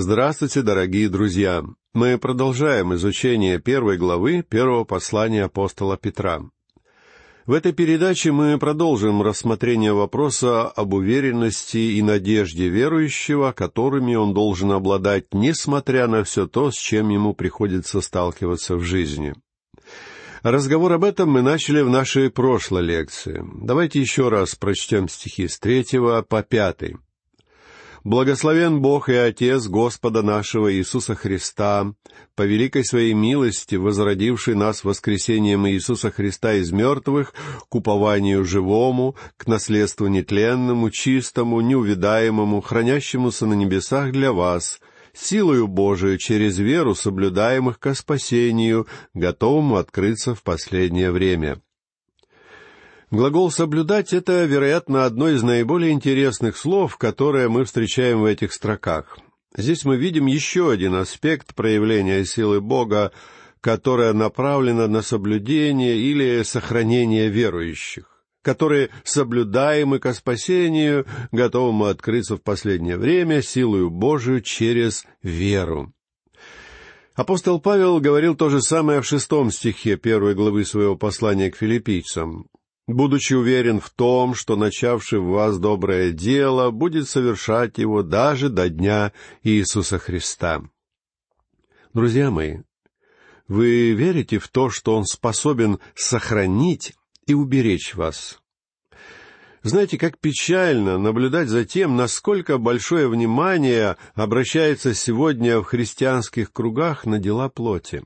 Здравствуйте, дорогие друзья! Мы продолжаем изучение первой главы первого послания апостола Петра. В этой передаче мы продолжим рассмотрение вопроса об уверенности и надежде верующего, которыми он должен обладать, несмотря на все то, с чем ему приходится сталкиваться в жизни. Разговор об этом мы начали в нашей прошлой лекции. Давайте еще раз прочтем стихи с третьего по пятый. Благословен Бог и Отец Господа нашего Иисуса Христа, по великой своей милости, возродивший нас воскресением Иисуса Христа из мертвых к упованию живому, к наследству нетленному, чистому, неувидаемому, хранящемуся на небесах для вас, силою Божию через веру соблюдаемых ко спасению, готовому открыться в последнее время. Глагол «соблюдать» — это, вероятно, одно из наиболее интересных слов, которое мы встречаем в этих строках. Здесь мы видим еще один аспект проявления силы Бога, которая направлена на соблюдение или сохранение верующих, которые соблюдаемы ко спасению, готовому открыться в последнее время силою Божию через веру. Апостол Павел говорил то же самое в шестом стихе первой главы своего послания к филиппийцам будучи уверен в том, что начавший в вас доброе дело будет совершать его даже до дня Иисуса Христа. Друзья мои, вы верите в то, что Он способен сохранить и уберечь вас? Знаете, как печально наблюдать за тем, насколько большое внимание обращается сегодня в христианских кругах на дела плоти.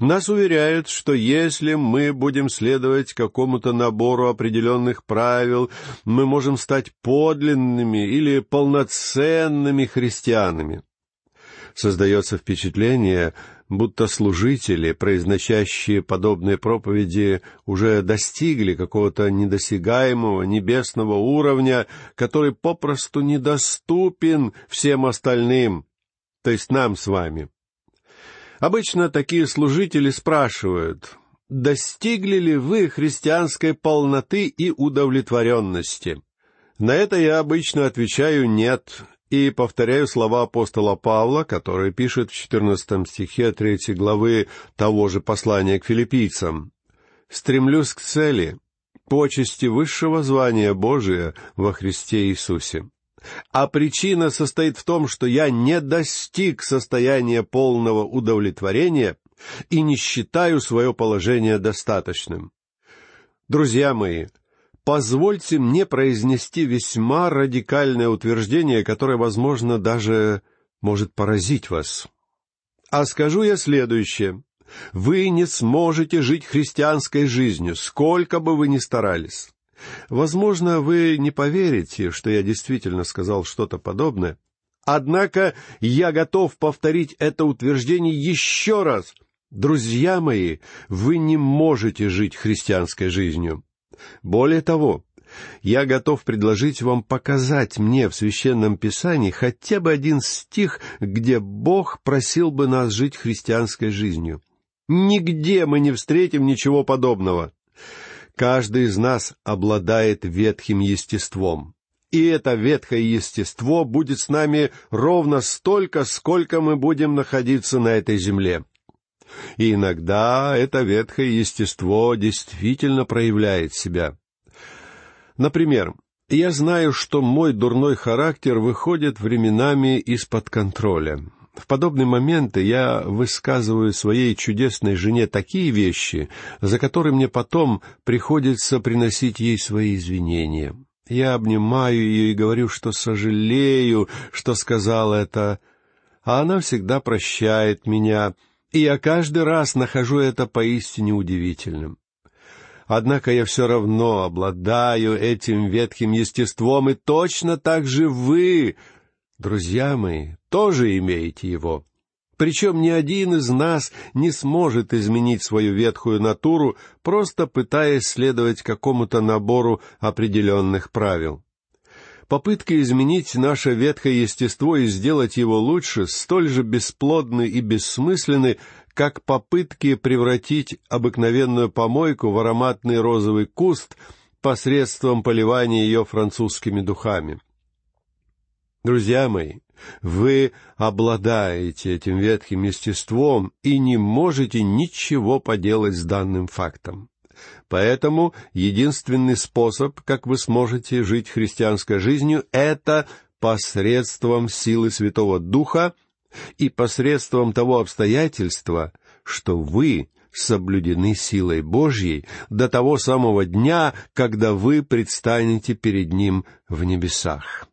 Нас уверяют, что если мы будем следовать какому-то набору определенных правил, мы можем стать подлинными или полноценными христианами. Создается впечатление, будто служители, произносящие подобные проповеди, уже достигли какого-то недосягаемого небесного уровня, который попросту недоступен всем остальным, то есть нам с вами. Обычно такие служители спрашивают, достигли ли вы христианской полноты и удовлетворенности? На это я обычно отвечаю «нет», и повторяю слова апостола Павла, который пишет в четырнадцатом стихе третьей главы того же послания к филиппийцам. «Стремлюсь к цели, почести высшего звания Божия во Христе Иисусе» а причина состоит в том, что я не достиг состояния полного удовлетворения и не считаю свое положение достаточным. Друзья мои, позвольте мне произнести весьма радикальное утверждение, которое, возможно, даже может поразить вас. А скажу я следующее. Вы не сможете жить христианской жизнью, сколько бы вы ни старались. Возможно, вы не поверите, что я действительно сказал что-то подобное. Однако я готов повторить это утверждение еще раз. Друзья мои, вы не можете жить христианской жизнью. Более того, я готов предложить вам показать мне в Священном Писании хотя бы один стих, где Бог просил бы нас жить христианской жизнью. Нигде мы не встретим ничего подобного. Каждый из нас обладает ветхим естеством. И это ветхое естество будет с нами ровно столько, сколько мы будем находиться на этой земле. И иногда это ветхое естество действительно проявляет себя. Например, я знаю, что мой дурной характер выходит временами из-под контроля. В подобные моменты я высказываю своей чудесной жене такие вещи, за которые мне потом приходится приносить ей свои извинения. Я обнимаю ее и говорю, что сожалею, что сказал это, а она всегда прощает меня, и я каждый раз нахожу это поистине удивительным. Однако я все равно обладаю этим ветхим естеством, и точно так же вы, друзья мои, тоже имеете его. Причем ни один из нас не сможет изменить свою ветхую натуру, просто пытаясь следовать какому-то набору определенных правил. Попытки изменить наше ветхое естество и сделать его лучше столь же бесплодны и бессмысленны, как попытки превратить обыкновенную помойку в ароматный розовый куст посредством поливания ее французскими духами. Друзья мои, вы обладаете этим ветхим естеством и не можете ничего поделать с данным фактом. Поэтому единственный способ, как вы сможете жить христианской жизнью, это посредством силы Святого Духа и посредством того обстоятельства, что вы соблюдены силой Божьей до того самого дня, когда вы предстанете перед Ним в небесах.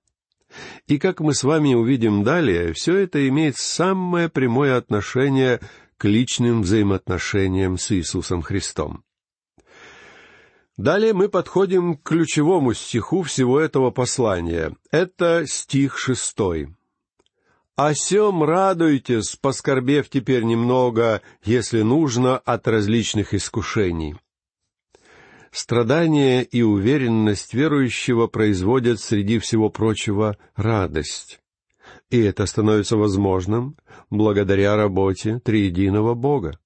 И как мы с вами увидим далее, все это имеет самое прямое отношение к личным взаимоотношениям с Иисусом Христом. Далее мы подходим к ключевому стиху всего этого послания. Это стих шестой. «О сем радуйтесь, поскорбев теперь немного, если нужно, от различных искушений». Страдание и уверенность верующего производят среди всего прочего радость. И это становится возможным благодаря работе триединого Бога.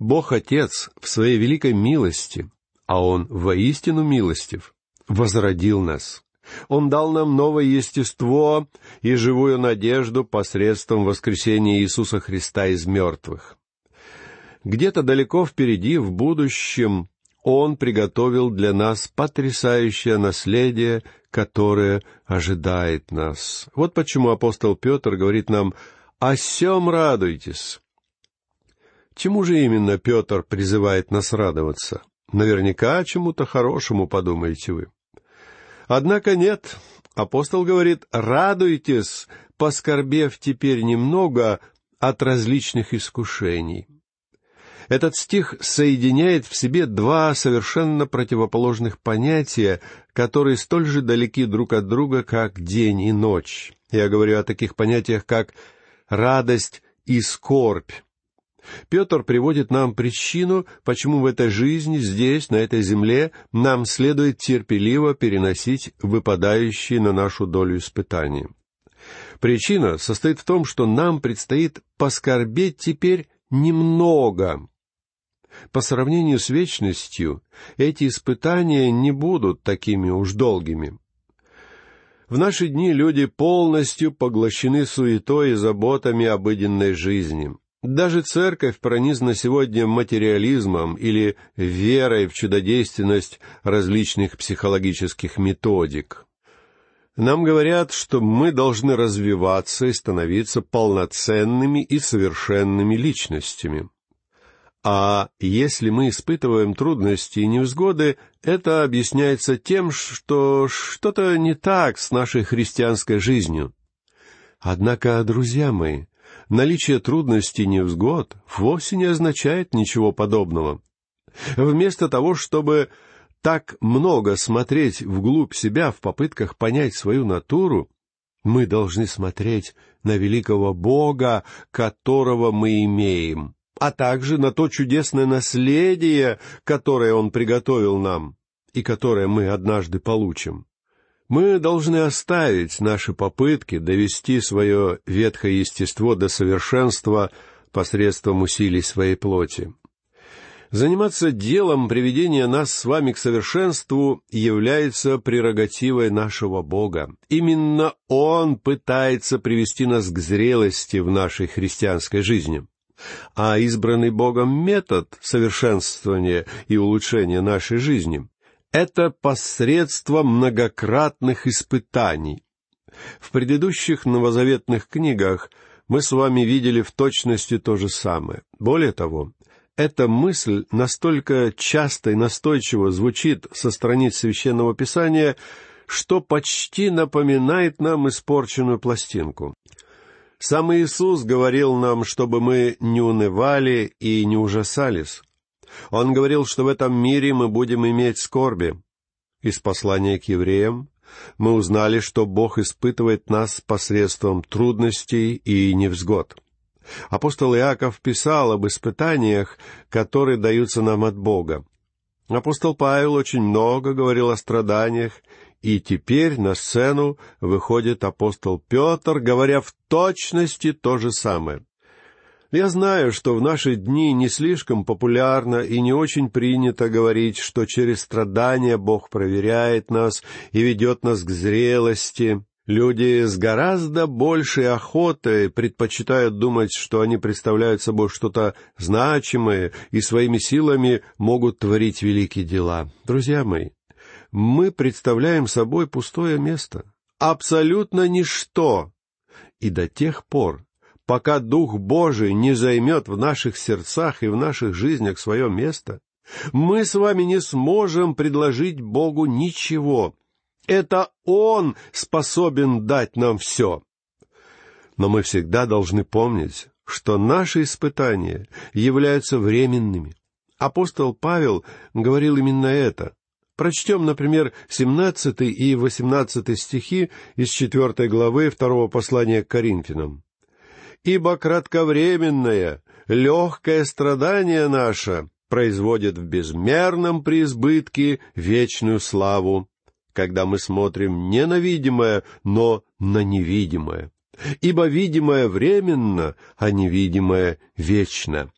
Бог Отец в своей великой милости, а Он воистину милостив, возродил нас. Он дал нам новое естество и живую надежду посредством воскресения Иисуса Христа из мертвых. Где-то далеко впереди, в будущем, Он приготовил для нас потрясающее наследие, которое ожидает нас. Вот почему апостол Петр говорит нам «О сем радуйтесь». Чему же именно Петр призывает нас радоваться? Наверняка чему-то хорошему, подумаете вы. Однако нет. Апостол говорит, радуйтесь, поскорбев теперь немного от различных искушений. Этот стих соединяет в себе два совершенно противоположных понятия, которые столь же далеки друг от друга, как день и ночь. Я говорю о таких понятиях, как радость и скорбь. Петр приводит нам причину, почему в этой жизни, здесь, на этой земле, нам следует терпеливо переносить выпадающие на нашу долю испытания. Причина состоит в том, что нам предстоит поскорбеть теперь немного. По сравнению с вечностью, эти испытания не будут такими уж долгими. В наши дни люди полностью поглощены суетой и заботами обыденной жизни — даже церковь пронизана сегодня материализмом или верой в чудодейственность различных психологических методик. Нам говорят, что мы должны развиваться и становиться полноценными и совершенными личностями. А если мы испытываем трудности и невзгоды, это объясняется тем, что что-то не так с нашей христианской жизнью. Однако, друзья мои, наличие трудностей и невзгод вовсе не означает ничего подобного. Вместо того, чтобы так много смотреть вглубь себя в попытках понять свою натуру, мы должны смотреть на великого Бога, которого мы имеем, а также на то чудесное наследие, которое Он приготовил нам и которое мы однажды получим. Мы должны оставить наши попытки довести свое ветхое естество до совершенства посредством усилий своей плоти. Заниматься делом приведения нас с вами к совершенству является прерогативой нашего Бога. Именно Он пытается привести нас к зрелости в нашей христианской жизни. А избранный Богом метод совершенствования и улучшения нашей жизни это посредством многократных испытаний. В предыдущих новозаветных книгах мы с вами видели в точности то же самое. Более того, эта мысль настолько часто и настойчиво звучит со страниц Священного Писания, что почти напоминает нам испорченную пластинку. Сам Иисус говорил нам, чтобы мы не унывали и не ужасались. Он говорил, что в этом мире мы будем иметь скорби. Из послания к евреям мы узнали, что Бог испытывает нас посредством трудностей и невзгод. Апостол Иаков писал об испытаниях, которые даются нам от Бога. Апостол Павел очень много говорил о страданиях, и теперь на сцену выходит апостол Петр, говоря в точности то же самое. Я знаю, что в наши дни не слишком популярно и не очень принято говорить, что через страдания Бог проверяет нас и ведет нас к зрелости. Люди с гораздо большей охотой предпочитают думать, что они представляют собой что-то значимое и своими силами могут творить великие дела. Друзья мои, мы представляем собой пустое место, абсолютно ничто. И до тех пор, пока Дух Божий не займет в наших сердцах и в наших жизнях свое место, мы с вами не сможем предложить Богу ничего, это Он способен дать нам все. Но мы всегда должны помнить, что наши испытания являются временными. Апостол Павел говорил именно это. Прочтем, например, 17 и 18 стихи из 4 главы 2 послания к Коринфянам. «Ибо кратковременное, легкое страдание наше производит в безмерном преизбытке вечную славу, когда мы смотрим не на видимое, но на невидимое. Ибо видимое временно, а невидимое вечно.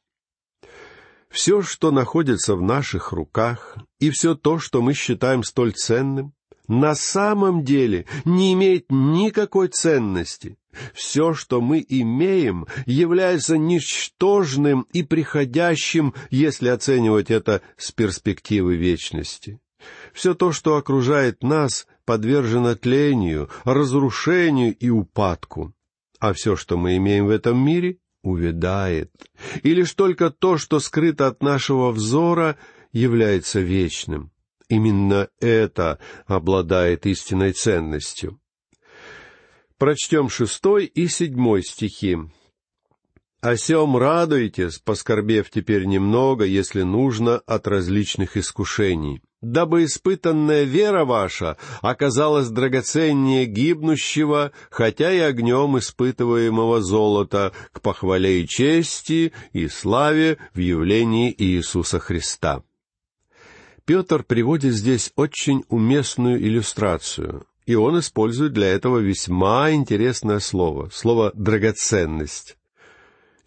Все, что находится в наших руках, и все то, что мы считаем столь ценным, на самом деле не имеет никакой ценности. Все, что мы имеем, является ничтожным и приходящим, если оценивать это с перспективы вечности. Все то, что окружает нас, подвержено тлению, разрушению и упадку. А все, что мы имеем в этом мире, увядает. И лишь только то, что скрыто от нашего взора, является вечным. Именно это обладает истинной ценностью. Прочтем шестой и седьмой стихи. «О сем радуйтесь, поскорбев теперь немного, если нужно, от различных искушений, дабы испытанная вера ваша оказалась драгоценнее гибнущего, хотя и огнем испытываемого золота, к похвале и чести и славе в явлении Иисуса Христа». Петр приводит здесь очень уместную иллюстрацию, и он использует для этого весьма интересное слово, слово «драгоценность».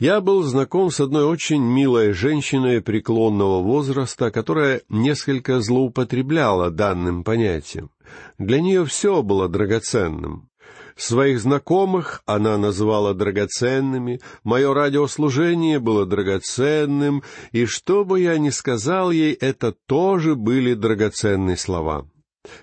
Я был знаком с одной очень милой женщиной преклонного возраста, которая несколько злоупотребляла данным понятием. Для нее все было драгоценным. Своих знакомых она называла драгоценными, мое радиослужение было драгоценным, и что бы я ни сказал ей, это тоже были драгоценные слова.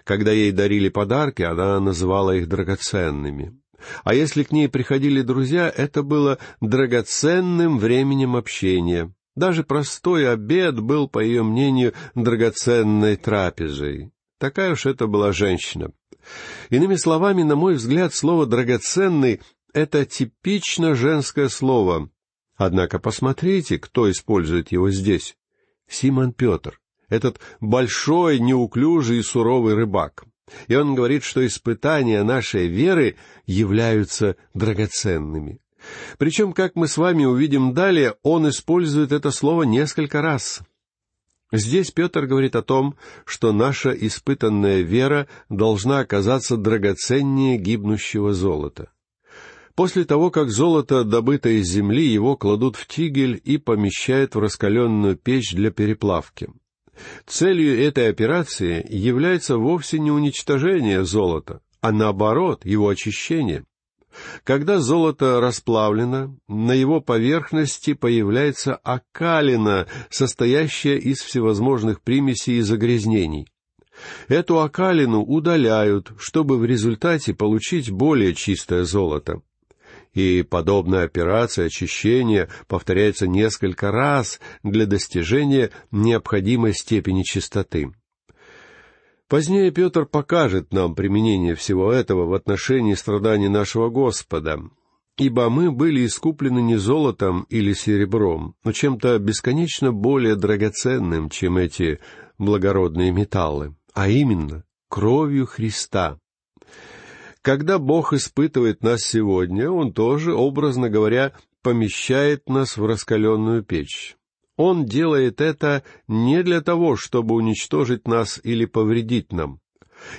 Когда ей дарили подарки, она называла их драгоценными. А если к ней приходили друзья, это было драгоценным временем общения. Даже простой обед был, по ее мнению, драгоценной трапезой. Такая уж это была женщина. Иными словами, на мой взгляд, слово «драгоценный» — это типично женское слово. Однако посмотрите, кто использует его здесь. Симон Петр, этот большой, неуклюжий и суровый рыбак. И он говорит, что испытания нашей веры являются драгоценными. Причем, как мы с вами увидим далее, он использует это слово несколько раз. Здесь Петр говорит о том, что наша испытанная вера должна оказаться драгоценнее гибнущего золота. После того, как золото, добыто из земли, его кладут в тигель и помещают в раскаленную печь для переплавки. Целью этой операции является вовсе не уничтожение золота, а наоборот, его очищение. Когда золото расплавлено, на его поверхности появляется окалина, состоящая из всевозможных примесей и загрязнений. Эту окалину удаляют, чтобы в результате получить более чистое золото и подобная операция очищения повторяется несколько раз для достижения необходимой степени чистоты. Позднее Петр покажет нам применение всего этого в отношении страданий нашего Господа, ибо мы были искуплены не золотом или серебром, но чем-то бесконечно более драгоценным, чем эти благородные металлы, а именно кровью Христа. Когда Бог испытывает нас сегодня, Он тоже, образно говоря, помещает нас в раскаленную печь. Он делает это не для того, чтобы уничтожить нас или повредить нам,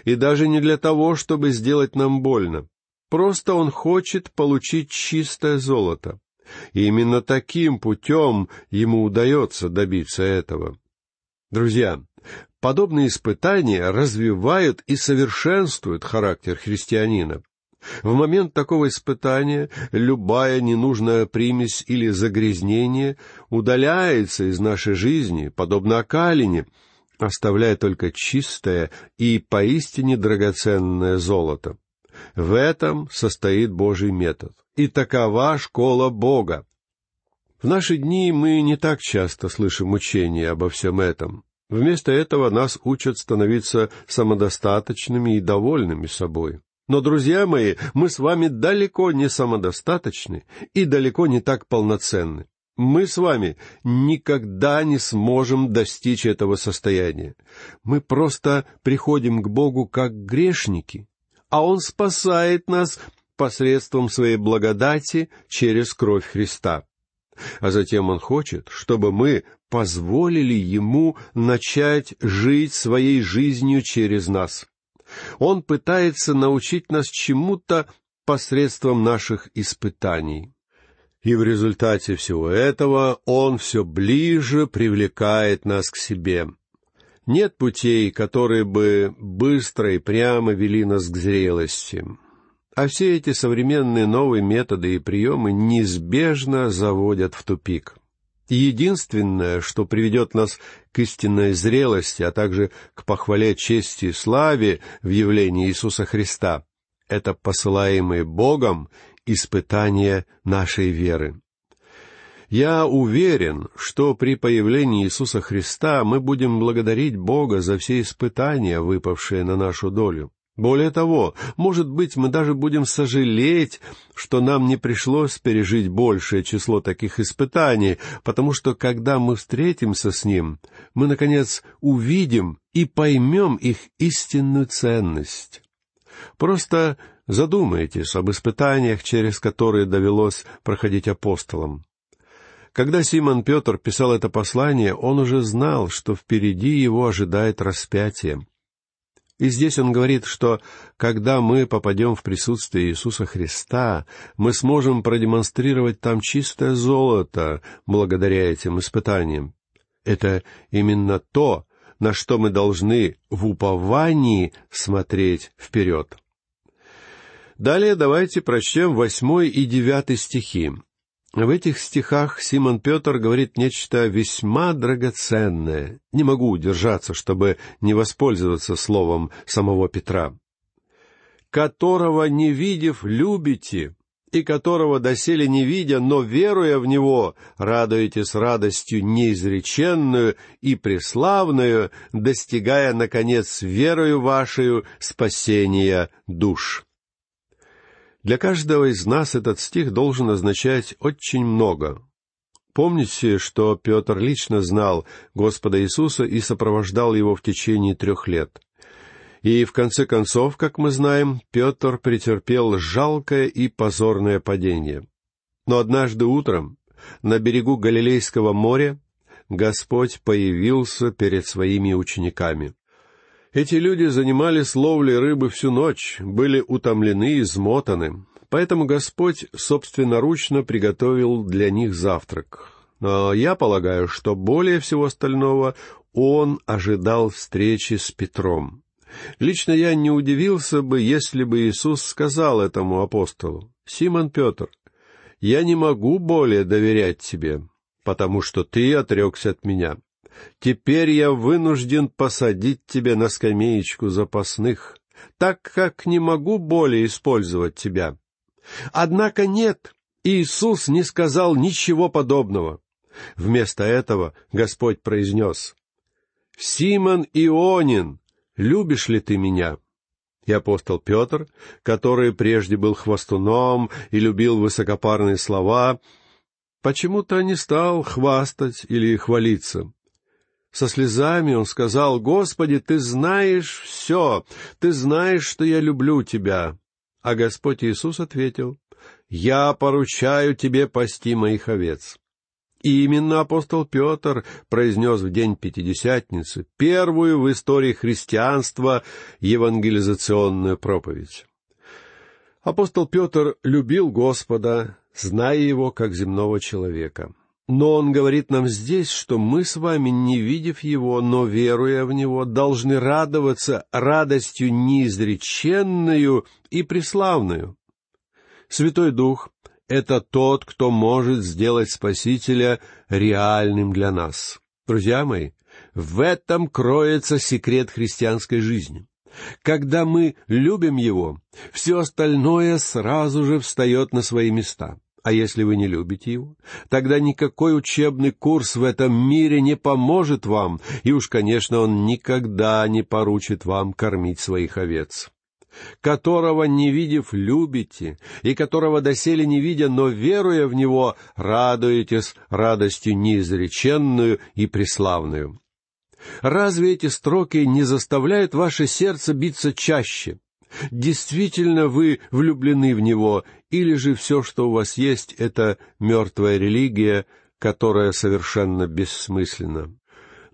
и даже не для того, чтобы сделать нам больно. Просто Он хочет получить чистое золото. И именно таким путем ему удается добиться этого. Друзья, Подобные испытания развивают и совершенствуют характер христианина. В момент такого испытания любая ненужная примесь или загрязнение удаляется из нашей жизни, подобно окалине, оставляя только чистое и поистине драгоценное золото. В этом состоит Божий метод. И такова школа Бога. В наши дни мы не так часто слышим учения обо всем этом. Вместо этого нас учат становиться самодостаточными и довольными собой. Но, друзья мои, мы с вами далеко не самодостаточны и далеко не так полноценны. Мы с вами никогда не сможем достичь этого состояния. Мы просто приходим к Богу как грешники, а Он спасает нас посредством своей благодати через кровь Христа. А затем Он хочет, чтобы мы позволили Ему начать жить своей жизнью через нас. Он пытается научить нас чему-то посредством наших испытаний. И в результате всего этого Он все ближе привлекает нас к себе. Нет путей, которые бы быстро и прямо вели нас к зрелости. А все эти современные новые методы и приемы неизбежно заводят в тупик. Единственное, что приведет нас к истинной зрелости, а также к похвале чести и славе в явлении Иисуса Христа, это посылаемые Богом испытания нашей веры. Я уверен, что при появлении Иисуса Христа мы будем благодарить Бога за все испытания, выпавшие на нашу долю. Более того, может быть, мы даже будем сожалеть, что нам не пришлось пережить большее число таких испытаний, потому что, когда мы встретимся с Ним, мы, наконец, увидим и поймем их истинную ценность. Просто задумайтесь об испытаниях, через которые довелось проходить апостолам. Когда Симон Петр писал это послание, он уже знал, что впереди его ожидает распятие. И здесь он говорит, что когда мы попадем в присутствие Иисуса Христа, мы сможем продемонстрировать там чистое золото благодаря этим испытаниям. Это именно то, на что мы должны в уповании смотреть вперед. Далее давайте прочтем восьмой и девятый стихи. В этих стихах Симон Петр говорит нечто весьма драгоценное. Не могу удержаться, чтобы не воспользоваться словом самого Петра. «Которого, не видев, любите, и которого доселе не видя, но веруя в Него, радуетесь радостью неизреченную и преславную, достигая, наконец, верою вашей спасения душ». Для каждого из нас этот стих должен означать очень много. Помните, что Петр лично знал Господа Иисуса и сопровождал его в течение трех лет. И в конце концов, как мы знаем, Петр претерпел жалкое и позорное падение. Но однажды утром на берегу Галилейского моря Господь появился перед своими учениками. Эти люди занимались ловлей рыбы всю ночь, были утомлены и измотаны, поэтому Господь собственноручно приготовил для них завтрак. Но я полагаю, что более всего остального он ожидал встречи с Петром. Лично я не удивился бы, если бы Иисус сказал этому апостолу, «Симон Петр, я не могу более доверять тебе, потому что ты отрекся от меня. Теперь я вынужден посадить тебя на скамеечку запасных, так как не могу более использовать тебя. Однако нет, Иисус не сказал ничего подобного. Вместо этого Господь произнес, «Симон Ионин, любишь ли ты меня?» И апостол Петр, который прежде был хвостуном и любил высокопарные слова, почему-то не стал хвастать или хвалиться. Со слезами он сказал, «Господи, Ты знаешь все, Ты знаешь, что я люблю Тебя». А Господь Иисус ответил, «Я поручаю Тебе пасти моих овец». И именно апостол Петр произнес в день Пятидесятницы первую в истории христианства евангелизационную проповедь. Апостол Петр любил Господа, зная его как земного человека. Но он говорит нам здесь, что мы с вами, не видев его, но веруя в него, должны радоваться радостью неизреченную и преславную. Святой Дух — это тот, кто может сделать Спасителя реальным для нас. Друзья мои, в этом кроется секрет христианской жизни. Когда мы любим Его, все остальное сразу же встает на свои места. А если вы не любите его, тогда никакой учебный курс в этом мире не поможет вам, и уж, конечно, он никогда не поручит вам кормить своих овец которого, не видев, любите, и которого доселе не видя, но веруя в Него, радуетесь радостью неизреченную и преславную. Разве эти строки не заставляют ваше сердце биться чаще? Действительно вы влюблены в Него, или же все, что у вас есть, это мертвая религия, которая совершенно бессмысленна?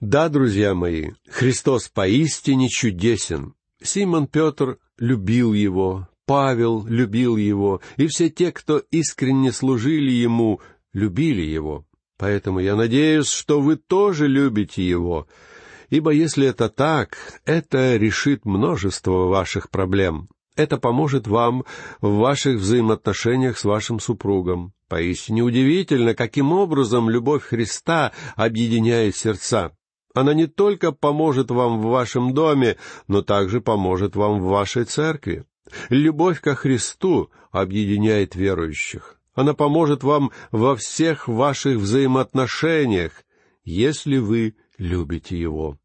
Да, друзья мои, Христос поистине чудесен. Симон Петр любил его, Павел любил его, и все те, кто искренне служили ему, любили его. Поэтому я надеюсь, что вы тоже любите его, ибо если это так, это решит множество ваших проблем. Это поможет вам в ваших взаимоотношениях с вашим супругом. Поистине удивительно, каким образом любовь Христа объединяет сердца. Она не только поможет вам в вашем доме, но также поможет вам в вашей церкви. Любовь ко Христу объединяет верующих. Она поможет вам во всех ваших взаимоотношениях, если вы любите Его.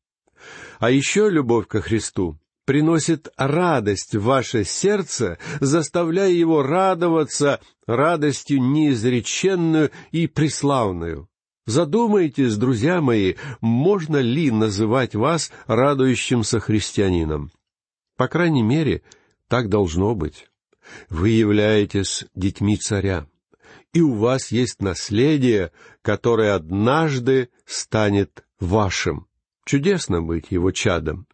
А еще любовь ко Христу приносит радость в ваше сердце, заставляя его радоваться радостью неизреченную и преславную. Задумайтесь, друзья мои, можно ли называть вас радующимся христианином? По крайней мере, так должно быть. Вы являетесь детьми царя, и у вас есть наследие, которое однажды станет вашим. Чудесно быть его чадом.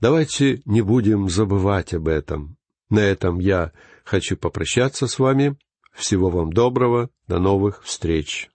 Давайте не будем забывать об этом. На этом я хочу попрощаться с вами. Всего вам доброго. До новых встреч.